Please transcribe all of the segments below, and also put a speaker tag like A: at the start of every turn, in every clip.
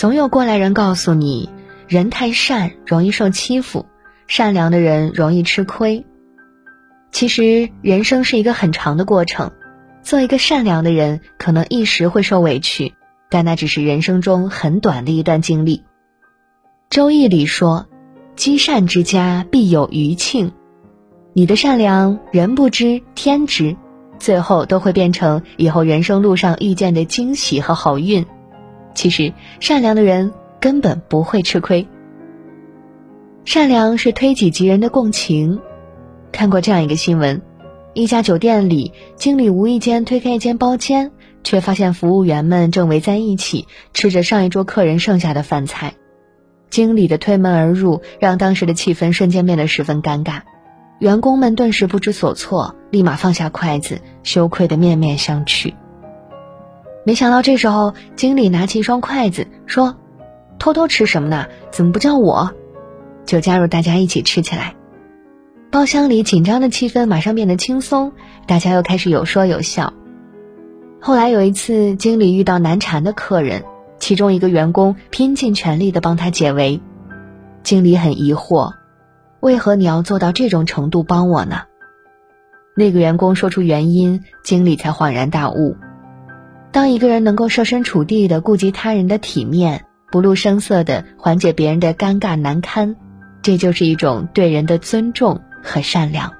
A: 总有过来人告诉你，人太善容易受欺负，善良的人容易吃亏。其实人生是一个很长的过程，做一个善良的人，可能一时会受委屈，但那只是人生中很短的一段经历。《周易》里说：“积善之家必有余庆。”你的善良，人不知天知，最后都会变成以后人生路上遇见的惊喜和好运。其实，善良的人根本不会吃亏。善良是推己及人的共情。看过这样一个新闻：一家酒店里，经理无意间推开一间包间，却发现服务员们正围在一起吃着上一桌客人剩下的饭菜。经理的推门而入，让当时的气氛瞬间变得十分尴尬。员工们顿时不知所措，立马放下筷子，羞愧的面面相觑。没想到这时候，经理拿起一双筷子，说：“偷偷吃什么呢？怎么不叫我？”就加入大家一起吃起来。包厢里紧张的气氛马上变得轻松，大家又开始有说有笑。后来有一次，经理遇到难缠的客人，其中一个员工拼尽全力的帮他解围，经理很疑惑。为何你要做到这种程度帮我呢？那个员工说出原因，经理才恍然大悟。当一个人能够设身处地的顾及他人的体面，不露声色的缓解别人的尴尬难堪，这就是一种对人的尊重和善良。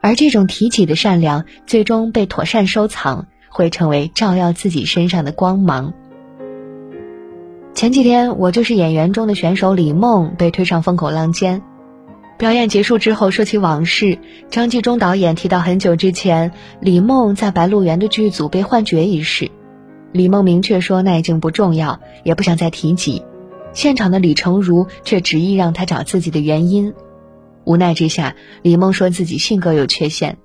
A: 而这种提起的善良，最终被妥善收藏，会成为照耀自己身上的光芒。前几天，《我就是演员》中的选手李梦被推上风口浪尖。表演结束之后，说起往事，张纪中导演提到很久之前李梦在《白鹿原》的剧组被换角一事，李梦明确说那已经不重要，也不想再提及。现场的李成儒却执意让他找自己的原因，无奈之下，李梦说自己性格有缺陷。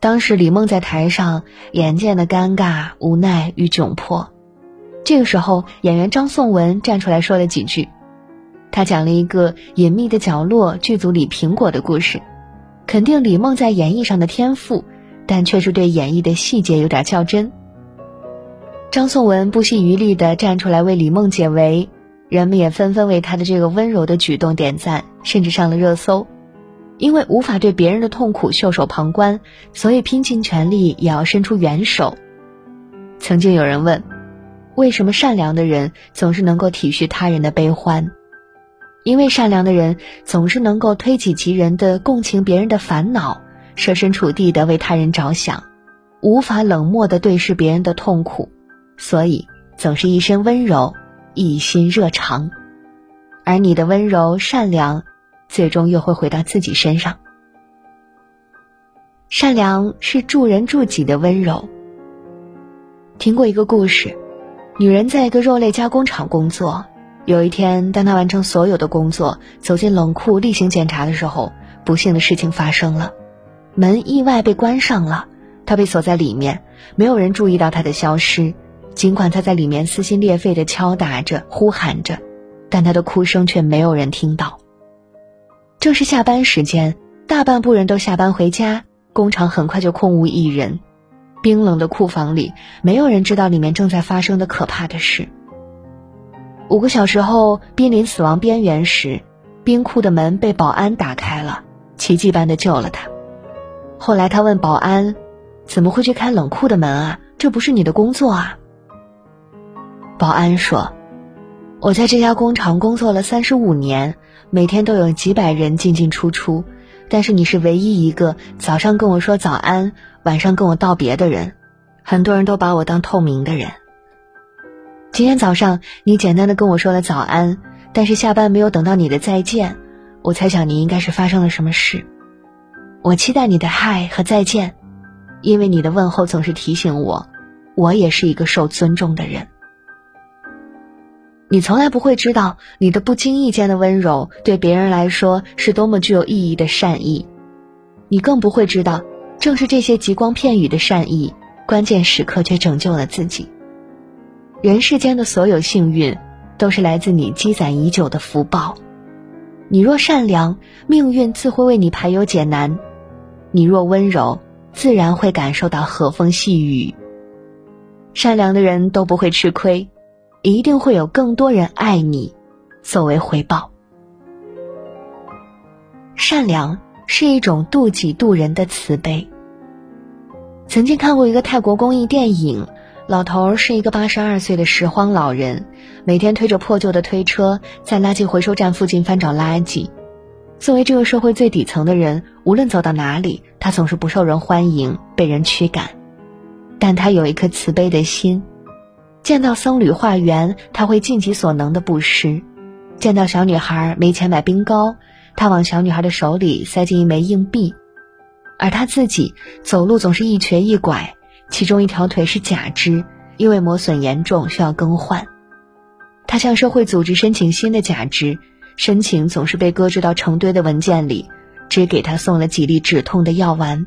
A: 当时李梦在台上眼见的尴尬、无奈与窘迫，这个时候演员张颂文站出来说了几句。他讲了一个隐秘的角落剧组里苹果的故事，肯定李梦在演绎上的天赋，但却是对演绎的细节有点较真。张颂文不惜余力地站出来为李梦解围，人们也纷纷为他的这个温柔的举动点赞，甚至上了热搜。因为无法对别人的痛苦袖手旁观，所以拼尽全力也要伸出援手。曾经有人问，为什么善良的人总是能够体恤他人的悲欢？因为善良的人总是能够推己及人的共情别人的烦恼，设身处地的为他人着想，无法冷漠的对视别人的痛苦，所以总是一身温柔，一心热肠。而你的温柔善良，最终又会回到自己身上。善良是助人助己的温柔。听过一个故事，女人在一个肉类加工厂工作。有一天，当他完成所有的工作，走进冷库例行检查的时候，不幸的事情发生了，门意外被关上了，他被锁在里面，没有人注意到他的消失。尽管他在里面撕心裂肺地敲打着、呼喊着，但他的哭声却没有人听到。正是下班时间，大半部人都下班回家，工厂很快就空无一人。冰冷的库房里，没有人知道里面正在发生的可怕的事。五个小时后，濒临死亡边缘时，冰库的门被保安打开了，奇迹般的救了他。后来他问保安：“怎么会去开冷库的门啊？这不是你的工作啊？”保安说：“我在这家工厂工作了三十五年，每天都有几百人进进出出，但是你是唯一一个早上跟我说早安，晚上跟我道别的人。很多人都把我当透明的人。”今天早上，你简单的跟我说了早安，但是下班没有等到你的再见，我猜想你应该是发生了什么事。我期待你的嗨和再见，因为你的问候总是提醒我，我也是一个受尊重的人。你从来不会知道，你的不经意间的温柔对别人来说是多么具有意义的善意，你更不会知道，正是这些极光片语的善意，关键时刻却拯救了自己。人世间的所有幸运，都是来自你积攒已久的福报。你若善良，命运自会为你排忧解难；你若温柔，自然会感受到和风细雨。善良的人都不会吃亏，一定会有更多人爱你，作为回报。善良是一种渡己渡人的慈悲。曾经看过一个泰国公益电影，老头是一个八十二岁的拾荒老人，每天推着破旧的推车在垃圾回收站附近翻找垃圾。作为这个社会最底层的人，无论走到哪里，他总是不受人欢迎，被人驱赶。但他有一颗慈悲的心，见到僧侣化缘，他会尽己所能的布施；见到小女孩没钱买冰糕，他往小女孩的手里塞进一枚硬币。而他自己走路总是一瘸一拐，其中一条腿是假肢，因为磨损严重需要更换。他向社会组织申请新的假肢。申请总是被搁置到成堆的文件里，只给他送了几粒止痛的药丸。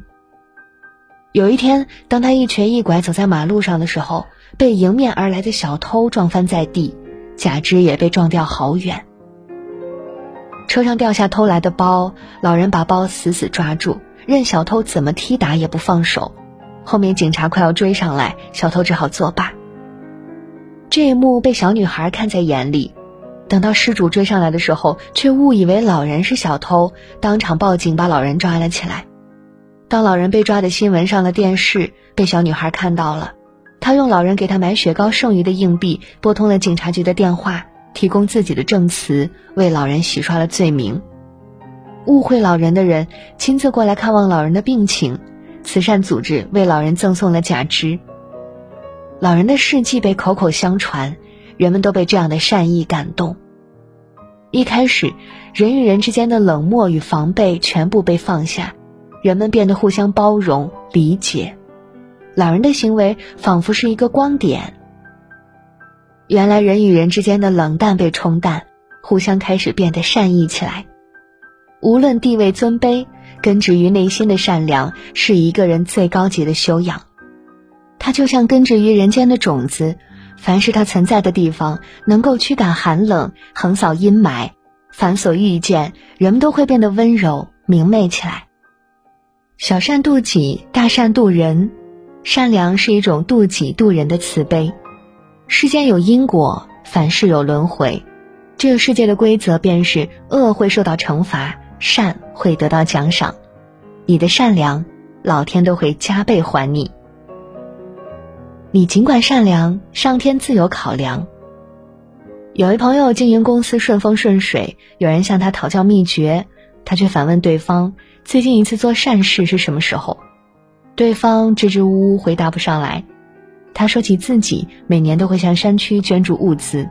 A: 有一天，当他一瘸一拐走在马路上的时候，被迎面而来的小偷撞翻在地，假肢也被撞掉好远。车上掉下偷来的包，老人把包死死抓住，任小偷怎么踢打也不放手。后面警察快要追上来，小偷只好作罢。这一幕被小女孩看在眼里。等到失主追上来的时候，却误以为老人是小偷，当场报警把老人抓了起来。当老人被抓的新闻上了电视，被小女孩看到了，她用老人给她买雪糕剩余的硬币拨通了警察局的电话，提供自己的证词，为老人洗刷了罪名。误会老人的人亲自过来看望老人的病情，慈善组织为老人赠送了假肢。老人的事迹被口口相传。人们都被这样的善意感动。一开始，人与人之间的冷漠与防备全部被放下，人们变得互相包容、理解。老人的行为仿佛是一个光点。原来，人与人之间的冷淡被冲淡，互相开始变得善意起来。无论地位尊卑，根植于内心的善良是一个人最高级的修养。它就像根植于人间的种子。凡是它存在的地方，能够驱赶寒冷，横扫阴霾。凡所遇见，人们都会变得温柔、明媚起来。小善渡己，大善渡人。善良是一种渡己渡人的慈悲。世间有因果，凡事有轮回。这个世界的规则便是：恶会受到惩罚，善会得到奖赏。你的善良，老天都会加倍还你。你尽管善良，上天自有考量。有一朋友经营公司顺风顺水，有人向他讨教秘诀，他却反问对方：“最近一次做善事是什么时候？”对方支支吾吾回答不上来。他说起自己每年都会向山区捐助物资。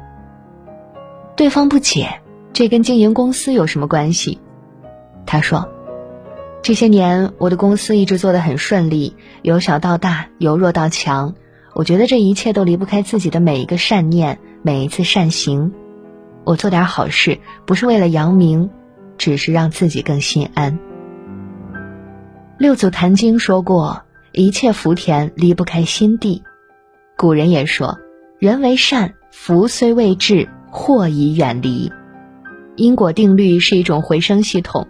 A: 对方不解，这跟经营公司有什么关系？他说：“这些年我的公司一直做得很顺利，由小到大，由弱到强。”我觉得这一切都离不开自己的每一个善念，每一次善行。我做点好事，不是为了扬名，只是让自己更心安。六祖坛经说过：“一切福田离不开心地。”古人也说：“人为善，福虽未至，祸已远离。”因果定律是一种回声系统，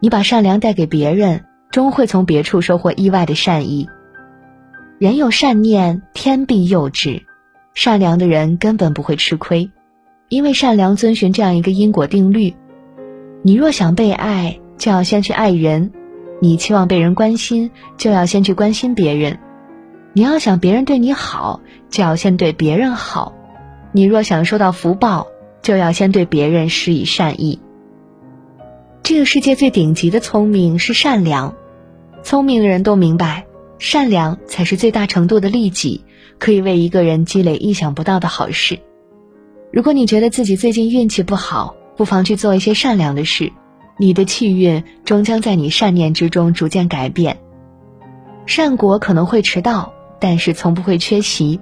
A: 你把善良带给别人，终会从别处收获意外的善意。人有善念，天必佑之。善良的人根本不会吃亏，因为善良遵循这样一个因果定律：你若想被爱，就要先去爱人；你期望被人关心，就要先去关心别人；你要想别人对你好，就要先对别人好；你若想收到福报，就要先对别人施以善意。这个世界最顶级的聪明是善良，聪明的人都明白。善良才是最大程度的利己，可以为一个人积累意想不到的好事。如果你觉得自己最近运气不好，不妨去做一些善良的事，你的气运终将在你善念之中逐渐改变。善果可能会迟到，但是从不会缺席。